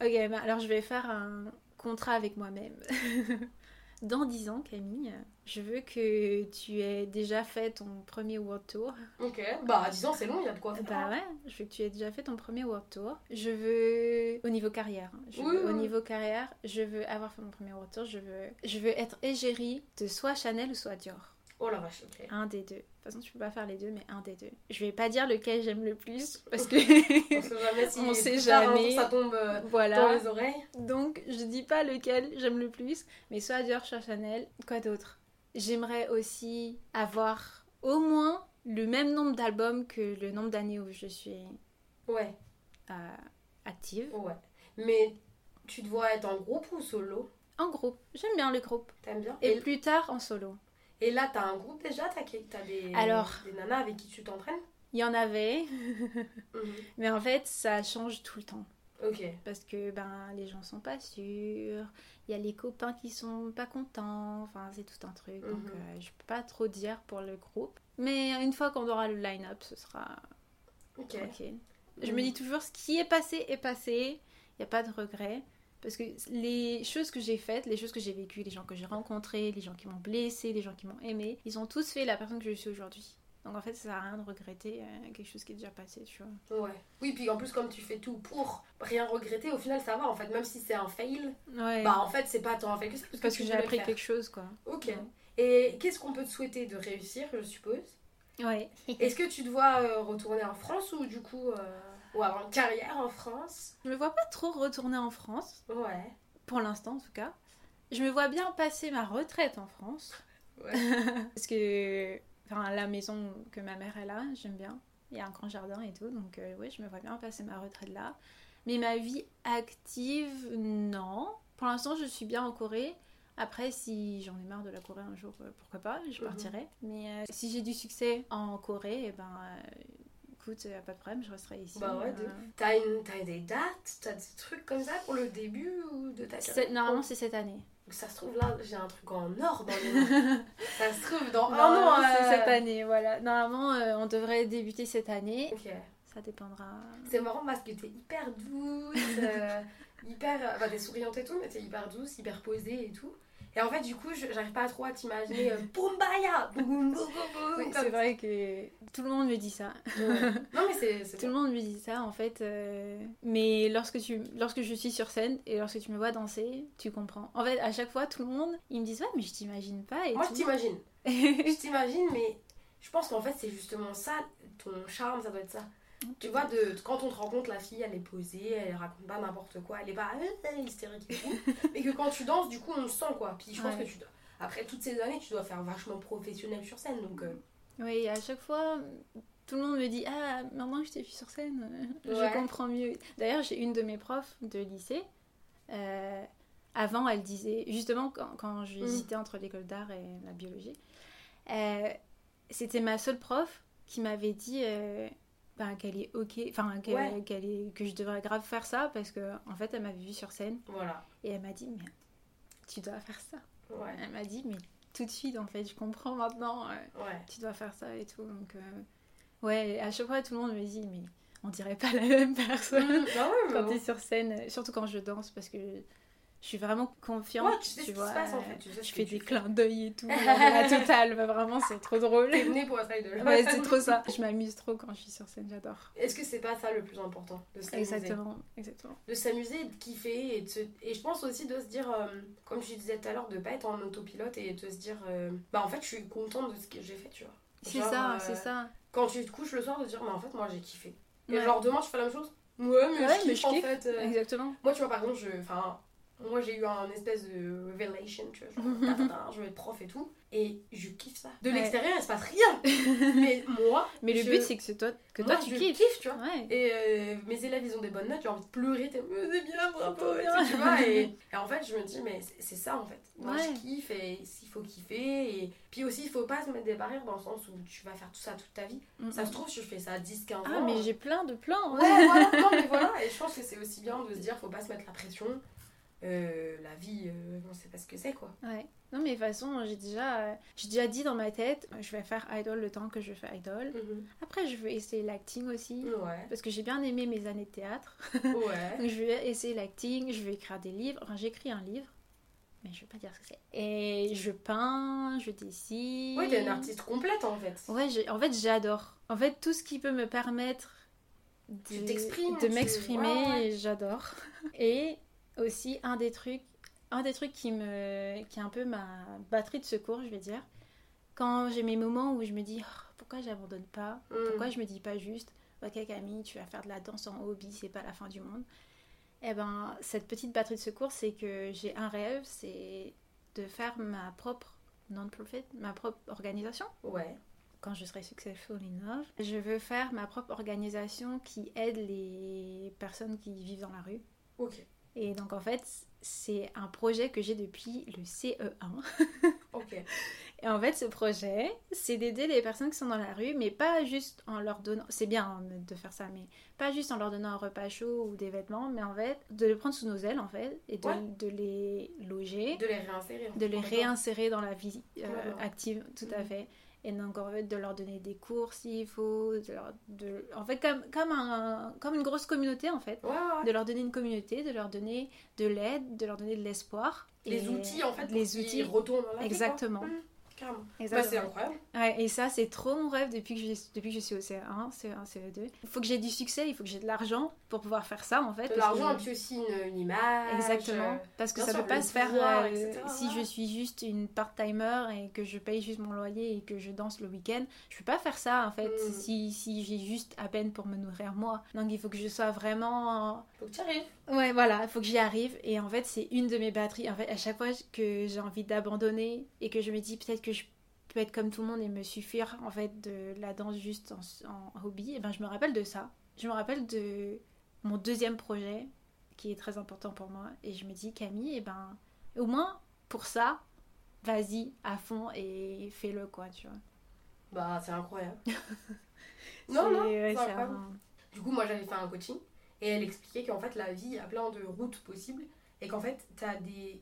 Ok, bah alors je vais faire un contrat avec moi-même. Dans 10 ans, Camille, je veux que tu aies déjà fait ton premier World Tour. ok, bah 10 ans, c'est long, il y a de quoi faire. Bah ouais, je veux que tu aies déjà fait ton premier World Tour. Je veux, au niveau carrière, hein, je Oui, veux- oui, au niveau carrière, je veux avoir fait mon premier World Tour. Je veux, je veux être égérie de soit Chanel ou soit Dior. Oh la vache, ok. Un des deux. De toute façon, tu peux pas faire les deux, mais un des deux. Je vais pas dire lequel j'aime le plus parce que On sait jamais si On sait tard, jour, jamais. ça tombe euh, dans les oreilles. Donc, je dis pas lequel j'aime le plus, mais soit Dior, soit Chanel. Quoi d'autre J'aimerais aussi avoir au moins le même nombre d'albums que le nombre d'années où je suis Ouais, euh, active. ouais. Mais tu dois être en groupe ou solo? En groupe, j'aime bien le groupe. T'aimes bien? Et et, plus tard, en solo. Et là, t'as un groupe déjà T'as des, Alors. des nanas avec qui tu t'entraînes? Il y en avait, Mhm. mais en fait, ça change tout le temps. Ok. Parce que ben, les gens sont pas sûrs, il y a les copains qui sont pas contents, enfin c'est tout un truc. Donc Mhm. euh, je peux pas trop dire pour le groupe. Mais une fois qu'on aura le line-up, ce sera Ok. tranquille. Je Mhm. me dis toujours ce qui est passé est passé, il n'y a pas de regret. Parce que les choses que j'ai faites, les choses que j'ai vécues, les gens que j'ai rencontrés, les gens qui m'ont blessé, les gens qui m'ont aimé, ils ont tous fait la personne que je suis aujourd'hui. Donc en fait, ça sert à rien de regretter euh, quelque chose qui est déjà passé, tu vois. Ouais. Oui, puis en plus, comme tu fais tout pour rien regretter, au final, ça va en fait. Même si c'est un fail, Ouais. bah en fait, c'est pas tant un fail que ça. Parce, parce que, j'ai appris quelque chose, quoi. Ok. Ouais. Et qu'est-ce qu'on peut te souhaiter de réussir, je suppose? Ouais. Est-ce que tu dois euh, retourner en France ou du coup. euh, ou avoir une carrière en France Je me vois pas trop retourner en France, Ouais. pour l'instant en tout cas. Je me vois bien passer ma retraite en France. Ouais. Parce que enfin, la maison que ma mère elle a, j'aime bien. Il y a un grand jardin et tout, donc euh, oui, je me vois bien passer ma retraite là. Mais ma vie active, non. Pour l'instant, je suis bien en Corée. Après, si j'en ai marre de la Corée un jour, euh, pourquoi pas, je Mhm. partirai. Mais euh, si j'ai du succès en Corée, eh ben, euh, écoute, y a pas de problème, je resterai ici. Bah ouais, Euh, de- T'as une... t'as des dates? T'as des trucs comme ça pour le début ou de ta c'est- carrière? Normalement, c'est cette année. Ça se trouve là, j'ai un truc en or dans ça se trouve dans un an. c'est euh, cette année, voilà. Normalement, euh, on devrait débuter cette année. Ok. Ça dépendra. C'est marrant parce que t'es hyper douce, euh, hyper. Enfin, t'es souriante et tout, mais t'es hyper douce, hyper posée et tout. Et en fait, du coup, j'arrive pas trop à t'imaginer euh, comme c'est vrai que tout le monde me dit ça. Ouais. Non, mais c'est. Tout le monde me dit ça en fait. euh, Mais lorsque, tu... lorsque je suis sur scène et lorsque tu me vois danser, tu comprends. En fait, à chaque fois, tout le monde, ils me disent Ouais, mais je t'imagine pas. Et Moi, je t'imagine. Je t'imagine, mais je pense qu'en fait, c'est justement ça, ton charme, ça doit être ça. Tu vois, de, quand on te rencontre, la fille, elle est posée, elle raconte pas n'importe quoi, elle est pas euh, hystérique et tout. mais que quand tu danses, du coup, on le sent, quoi. Puis je pense Ouais. que tu dois, après toutes ces années, tu dois faire vachement professionnel sur scène, donc... euh, Oui, à chaque fois, tout le monde me dit Ah, maintenant que je t'ai vu sur scène, euh, Ouais. je comprends mieux. D'ailleurs, j'ai une de mes profs de lycée. euh, avant, elle disait, justement, quand, quand j'ai Mm. hésité entre l'école d'art et la biologie, euh, c'était ma seule prof qui m'avait dit ben, qu'elle est ok, enfin, qu'elle- Ouais. est, que je devrais grave faire ça parce que, en fait, elle m'avait vue sur scène voilà. et elle m'a dit Mais tu dois faire ça. Ouais, Elle m'a dit Mais tout de suite, en fait, je comprends maintenant. euh, ouais. tu dois faire ça et tout. Donc, euh, ouais, à chaque fois, tout le monde me dit, mais on dirait pas la même personne Mmh, bah ouais, quand bon. t'es sur scène, euh, surtout quand je danse, parce que je suis vraiment confiante. Ouais, tu sais ce qui se passe, en fait, tu sais je fais des fais. clins d'œil et tout, la totale, bah, vraiment, c'est trop drôle. T'es pour être idol. Ouais, c'est trop ça. Je m'amuse trop quand je suis sur scène, j'adore. Est-ce que c'est pas ça le plus important de s'amuser? Exactement, exactement. de s'amuser, de kiffer et, de se... et je pense aussi de se dire, euh, comme tu disais tout à l'heure, de pas être en autopilote et de se dire, euh, bah en fait je suis contente de ce que j'ai fait, tu vois. C'est ça, euh, c'est ça. Quand tu te couches le soir, de dire, mais en fait moi j'ai kiffé. Et Ouais. genre demain je fais la même chose Ouais, mais Ouais, je mais kiffe je en kiffe. fait. euh. Exactement. Moi tu vois par exemple, je... enfin, moi j'ai eu un espèce de revelation, tu vois, genre, je veux être prof et tout. Et je kiffe ça. De Ouais. l'extérieur il se passe rien. mais moi, Mais le je- but, c'est que, toi, que toi, tu je kiffes. kiffe, tu vois. Ouais. Et euh, mes élèves, ils ont des bonnes notes, j'ai envie de pleurer, t'es c'est bien, bravo, bien. tu vois. Et, et en fait, je me dis, mais c'est c'est ça en fait. Moi, Ouais. je kiffe et il faut kiffer. Et puis aussi, il faut pas se mettre des barrières dans le sens où tu vas faire tout ça toute ta vie. Mm, Ça mm. se trouve, tu fais ça à 10, 15 ans. Ah, mais j'ai plein de plans. Ouais, voilà, non, mais voilà. Et je pense que c'est aussi bien de se dire, faut pas se mettre la pression. Euh, la vie, euh, on sait pas ce que c'est quoi. Ouais. Non, mais de toute façon, j'ai déjà, euh, j'ai déjà dit dans ma tête, je vais faire idol le temps que je fais idol. Après, je veux essayer l'acting aussi. Ouais, Parce que j'ai bien aimé mes années de théâtre. ouais. Donc, je vais essayer l'acting, je vais écrire des livres. Enfin, j'écris un livre, mais je vais pas dire ce que c'est. Et je peins, je dessine. Oui, t'es une artiste complète en fait. Ouais, en fait, j'adore. En fait, tout ce qui peut me permettre de, m'exprimer, ouais, ouais. j'adore. Et aussi, un des trucs, un des trucs qui, me, qui est un peu ma batterie de secours, je vais dire, quand j'ai mes moments où je me dis Oh, pourquoi j'abandonne pas, Mm. pourquoi je me dis pas juste ok Camille, tu vas faire de la danse en hobby, c'est pas la fin du monde. Eh ben, cette petite batterie de secours, c'est que j'ai un rêve, c'est de faire ma propre non-profit, ma propre organisation Ouais. quand je serai successful enough, je veux faire ma propre organisation qui aide les personnes qui vivent dans la rue. Ok. Et donc en fait, c'est un projet que j'ai depuis le CE1. Ok. Et en fait, ce projet, c'est d'aider les personnes qui sont dans la rue, mais pas juste en leur donnant. C'est bien hein, de faire ça, mais pas juste en leur donnant un repas chaud ou des vêtements, mais en fait, de les prendre sous nos ailes, en fait, et de, Ouais. de les loger, De les réinsérer. de les Complètement. réinsérer dans la vie euh, active, tout à Mhm. fait. Et donc, en fait, de leur donner des cours s'il faut, de leur- de- en fait, comme, comme, un, comme une grosse communauté, en fait. Ouais, ouais, ouais. De leur donner une communauté, de leur donner de l'aide, de leur donner de l'espoir. Les Et- outils en fait, les outils. retournent dans la vie, Exactement. quoi. Carrément. Bah, c'est incroyable. Ouais, et ça, c'est trop mon rêve depuis que, j'ai- depuis que je suis au CE1, CE1, CE2. Il faut que j'ai du succès, il faut que j'ai de l'argent pour pouvoir faire ça, en fait. De que- l'argent et puis aussi une, une image. Exactement. euh, Parce que bien ça sûr, peut pas se faire pouvoir, euh, si je suis juste une part-timer et que je paye juste mon loyer et que je danse le week-end. Je peux pas faire ça en fait Mm. si, si j'ai juste à peine pour me nourrir moi. Donc il faut que je sois vraiment. Faut que tu arrives. Ouais, voilà, il faut que j'y arrive. Et en fait, c'est une de mes batteries. En fait, à chaque fois que j'ai envie d'abandonner et que je me dis peut-être que je peux être comme tout le monde et me suffire en fait de la danse juste en, en hobby, et ben je me rappelle de ça. Je me rappelle de mon deuxième projet qui est très important pour moi et je me dis Camille, et ben au moins pour ça, vas-y à fond et fais-le quoi, tu vois. Bah, c'est incroyable. Non, non, ouais, incroyable. un- Du coup, moi, j'avais fait un coaching et elle expliquait qu'en fait, la vie a plein de routes possibles et qu'en fait, t'as des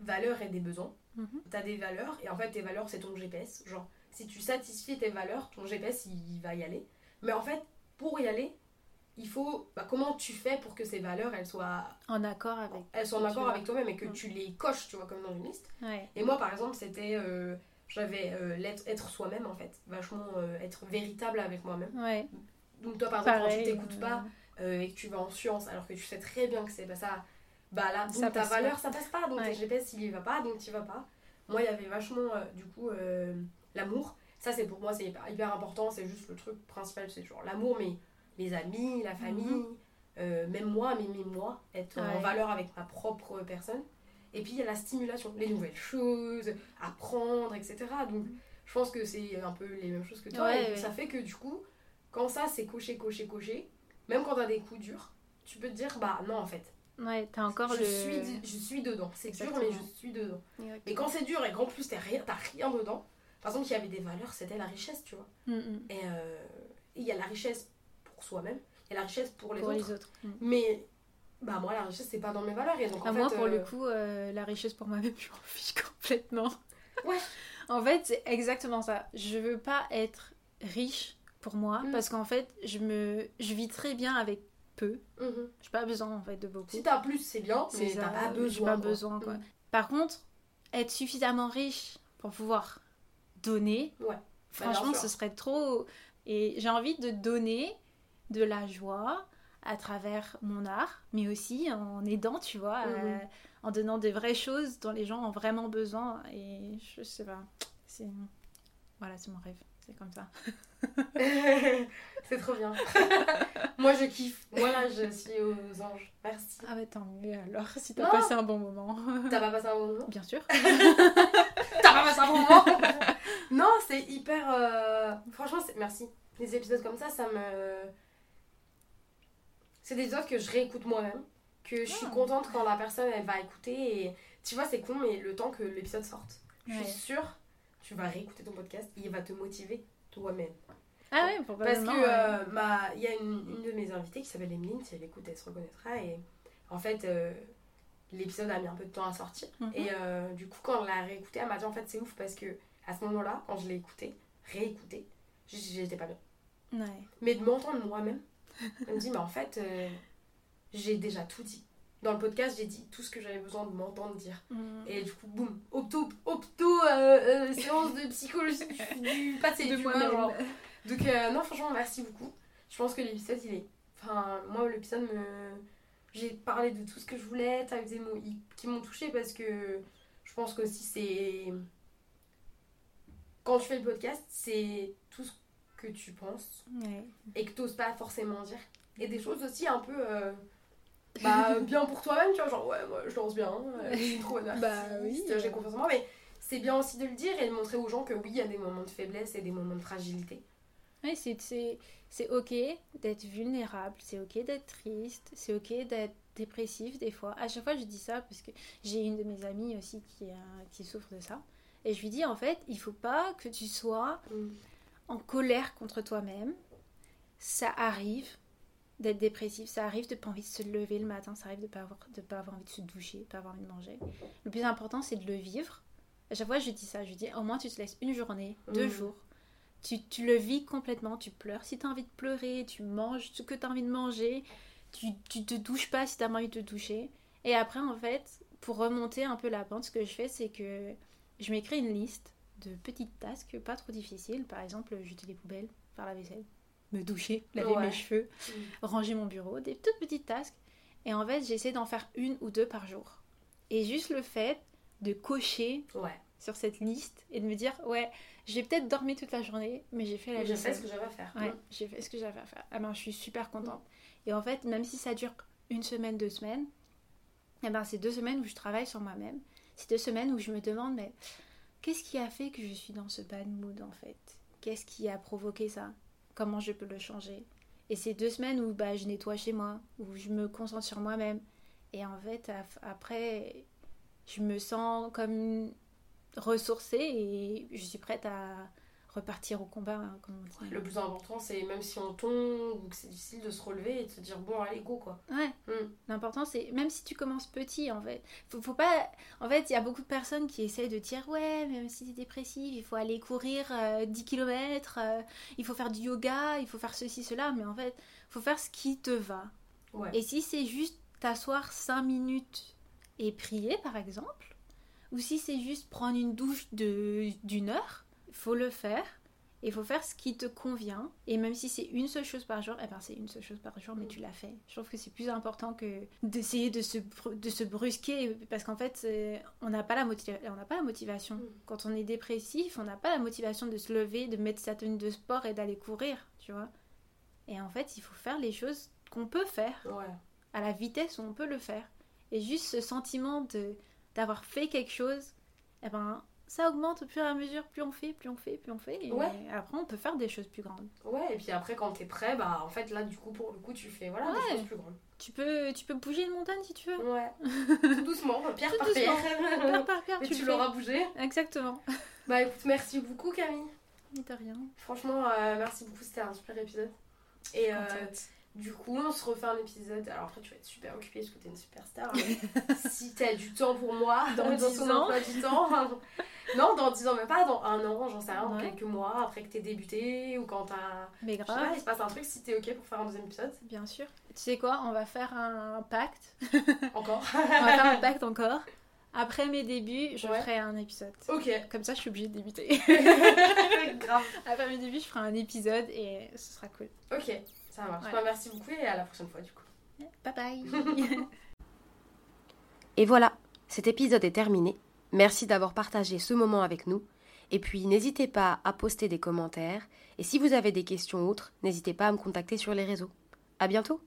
valeurs et des besoins. Mhm. T'as des valeurs et en fait, tes valeurs, c'est ton GPS. Genre, si tu satisfais tes valeurs, ton GPS, il va y aller. Mais en fait, pour y aller, il faut. Bah, comment tu fais pour que ces valeurs, elles soient En accord avec. elles sont en accord avec toi-même et que Mm. tu les coches, tu vois, comme dans une liste. Ouais. Et moi, par exemple, c'était. euh, J'avais euh, l'être être soi-même, en fait. Vachement euh, être véritable avec moi-même. Ouais. Donc, toi, par exemple, quand tu t'écoutes pas euh, et que tu vas en sciences alors que tu sais très bien que c'est pas ça, bah là, Ça donc ta passe valeur, ça passe pas. Donc, Ouais. GPS, il y va pas, donc tu vas pas. Moi, il y avait vachement, euh, du coup, euh, l'amour. Ça, c'est pour moi, c'est hyper, hyper important. C'est juste le truc principal, c'est toujours l'amour, mais les amis, la famille, Mhm. euh, même moi, m'aimer moi, être en valeur avec ma propre personne. Et puis, il y a la stimulation, les nouvelles choses, apprendre, etc. Donc, je pense que c'est un peu les mêmes choses que toi. Ouais, et ça fait que, du coup, quand ça, c'est coché, coché, coché, même quand t'as des coups durs, tu peux te dire, bah non, en fait, Ouais, t'as encore je, le. suis, je suis dedans. C'est dur, mais je suis dedans. Mais quand c'est dur et qu'en plus t'as rien, rien dedans, par exemple, il y avait des valeurs, c'était la richesse, tu vois. Mm, mm. Et euh, il y a la richesse pour soi-même, il y a la richesse pour les Pour autres. les autres. Mm. Mais bah moi, la richesse, c'est pas dans mes valeurs. Et donc, Ah, en moi, fait, pour euh, le coup, euh, la richesse pour moi-même, je m'en fiche complètement. Ouais. En fait, c'est exactement ça. Je veux pas être riche pour moi Mm. parce qu'en fait, je me, je vis très bien avec peu. mhm. J'ai pas besoin en fait de beaucoup. si t'as plus, c'est bien, mais t'as pas besoin. pas besoin, quoi. Mhm. Par contre, être suffisamment riche pour pouvoir donner, Ouais. franchement, sûr. ce serait trop. Et j'ai envie de donner de la joie à travers mon art, mais aussi en aidant, tu vois, Mhm. en donnant des vraies choses dont les gens ont vraiment besoin. Et je sais pas, c'est. Voilà, c'est mon rêve, c'est comme ça. c'est trop bien. moi, je kiffe. Moi, là, je suis aux anges. Merci. Ah ouais, tant mieux alors, si t'as passé un bon moment. T'as pas passé un bon moment? Bien sûr. T'as pas passé un bon moment? Non, c'est hyper. euh, Franchement, c'est- merci. Les épisodes comme ça, ça me. C'est des épisodes que je réécoute moi-même. Que je suis Ah. contente quand la personne elle va écouter. Et tu vois, c'est con, mais le temps que l'épisode sorte, je Ouais. suis sûre, tu vas réécouter ton podcast et il va te motiver toi-même. Ah ouais, Parce probablement. que ouais. euh, ma- il y a une, une de mes invitées qui s'appelle Emeline, si elle écoute, elle se reconnaîtra. Et en fait, euh, l'épisode a mis un peu de temps à sortir. Mhm. Et euh, du coup, quand on l'a réécouté, elle m'a dit en fait, c'est ouf parce que à ce moment-là, quand je l'ai écouté, réécouté, j'étais pas bien. Ouais. Mais de m'entendre moi-même, elle me dit, mais en fait, euh, j'ai déjà tout dit. Dans le podcast, j'ai dit tout ce que j'avais besoin de m'entendre dire. Mm. Et du coup, boum, opto, opto euh, euh, séance de psychologie du passé, de tu vois, genre. Donc, euh, non, franchement, merci beaucoup. Je pense que l'épisode, il est. Enfin, moi, l'épisode me. J'ai parlé de tout ce que je voulais. T'as eu des mots qui m'ont touché parce que je pense qu'aussi, c'est. Quand tu fais le podcast, c'est tout ce que tu penses Ouais. et que t'oses pas forcément dire. Et des choses aussi un peu. Euh, bah, bien pour toi-même, tu vois, genre, ouais, moi, je danse bien, euh, je suis trop bonne Bah artiste, oui. j'ai confiance en moi, mais c'est bien aussi de le dire et de montrer aux gens que oui, il y a des moments de faiblesse et des moments de fragilité. Ouais, c'est, ok d'être vulnérable, c'est ok d'être triste, c'est ok d'être dépressif des fois. À chaque fois, je dis ça parce que j'ai une de mes amies aussi qui, euh, qui souffre de ça. Et je lui dis en fait, il faut pas que tu sois en colère contre toi-même. Ça arrive d'être dépressif, ça arrive de pas envie de se lever le matin, ça arrive de pas avoir, de pas avoir envie de se doucher, de pas avoir envie de manger. Le plus important, c'est de le vivre. À chaque fois, je dis ça, je dis au moins tu te laisses une journée, deux Mhm. jours. Tu, tu le vis complètement, tu pleures. Si tu as envie de pleurer, tu manges ce que tu as envie de manger. Tu, tu te douches pas si tu as envie de te doucher. Et après, en fait, pour remonter un peu la pente, ce que je fais, c'est que je m'écris une liste de petites tasks pas trop difficiles. Par exemple, jeter les poubelles, faire la vaisselle, me doucher, laver Ouais. mes cheveux, ranger mon bureau, des toutes petites tasks. Et en fait, j'essaie d'en faire une ou deux par jour. Et juste le fait de cocher Ouais, sur cette liste et de me dire, ouais, j'ai peut-être dormi toute la journée, mais j'ai fait la j'ai fait ce que j'avais à faire. Ouais, j'ai fait ce que j'avais à faire. Ah ben, je suis super contente. Et en fait, même si ça dure une semaine, deux semaines, eh ben, c'est deux semaines où je travaille sur moi-même. C'est deux semaines où je me demande, mais qu'est-ce qui a fait que je suis dans ce bad mood en fait? Qu'est-ce qui a provoqué ça? Comment je peux le changer Et c'est deux semaines où bah, je nettoie chez moi, où je me concentre sur moi-même. Et en fait, après, je me sens comme ressourcée et je suis prête à repartir au combat, hein, comme on dit. Le plus important, c'est même si on tombe ou que c'est difficile de se relever et de se dire bon, allez, go quoi. Ouais. Mm. L'important, c'est même si tu commences petit, en fait. Faut, faut pas. En fait, il y a beaucoup de personnes qui essayent de dire ouais, même si t'es dépressif, il faut aller courir euh, 10 km, il faut faire du yoga, il faut faire ceci, cela. Mais en fait, faut faire ce qui te va. Ouais. Et si c'est juste t'asseoir 5 minutes et prier, par exemple, ou si c'est juste prendre une douche d'une heure, faut le faire. Il faut faire ce qui te convient. Et même si c'est une seule chose par jour, eh ben c'est une seule chose par jour, mais tu l'as fait. Je trouve que c'est plus important que d'essayer de se, de se brusquer. Parce qu'en fait, c'est- on n'a pas, la on n'a pas la motivation. Mm. Quand on est dépressif, on n'a pas la motivation de se lever, de mettre sa tenue de sport et d'aller courir, tu vois. Et en fait, il faut faire les choses qu'on peut faire Ouais. à la vitesse où on peut le faire. Et juste ce sentiment de d'avoir fait quelque chose, eh ben ça augmente au fur et à mesure, plus on fait, plus on fait, plus on fait. Et Ouais. après, on peut faire des choses plus grandes. Ouais, et puis après, quand t'es prêt, bah en fait, là, du coup, pour le coup, tu fais voilà, Ouais. des choses plus grandes. Tu peux, tu peux bouger une montagne si tu veux. Ouais. Tout doucement, pierre Tout par doucement. pierre. Pierre par pierre, Mais tu, tu l'auras bougé. Exactement. Bah écoute, merci beaucoup, Camille. De rien. Franchement, euh, merci beaucoup, c'était un super épisode. Et euh. Du coup, on se refait un épisode. Alors après, tu vas être super occupée parce que t'es une superstar. mais si t'as du temps pour moi, Dans 10 ton ans. emploi du temps. non, dans 10 ans, mais pas dans un an, j'en sais rien, dans Ouais. quelques mois, après que t'aies débuté ou quand t'as. Mais Je sais pas, grave, il se passe un truc si t'es ok pour faire un deuxième épisode. bien sûr. Tu sais quoi, on va faire un pacte. Encore. On va faire un pacte encore. Après mes débuts, je Ouais. ferai un épisode. ok. Comme ça, je suis obligée de débuter. Grave. Après mes débuts, je ferai un épisode et ce sera cool. Ok, ça marche. Ouais. Bah, merci beaucoup et à la prochaine fois du coup. Bye bye. Et voilà, cet épisode est terminé. Merci d'avoir partagé ce moment avec nous. Et puis n'hésitez pas à poster des commentaires. Et si vous avez des questions autres, n'hésitez pas à me contacter sur les réseaux. À bientôt!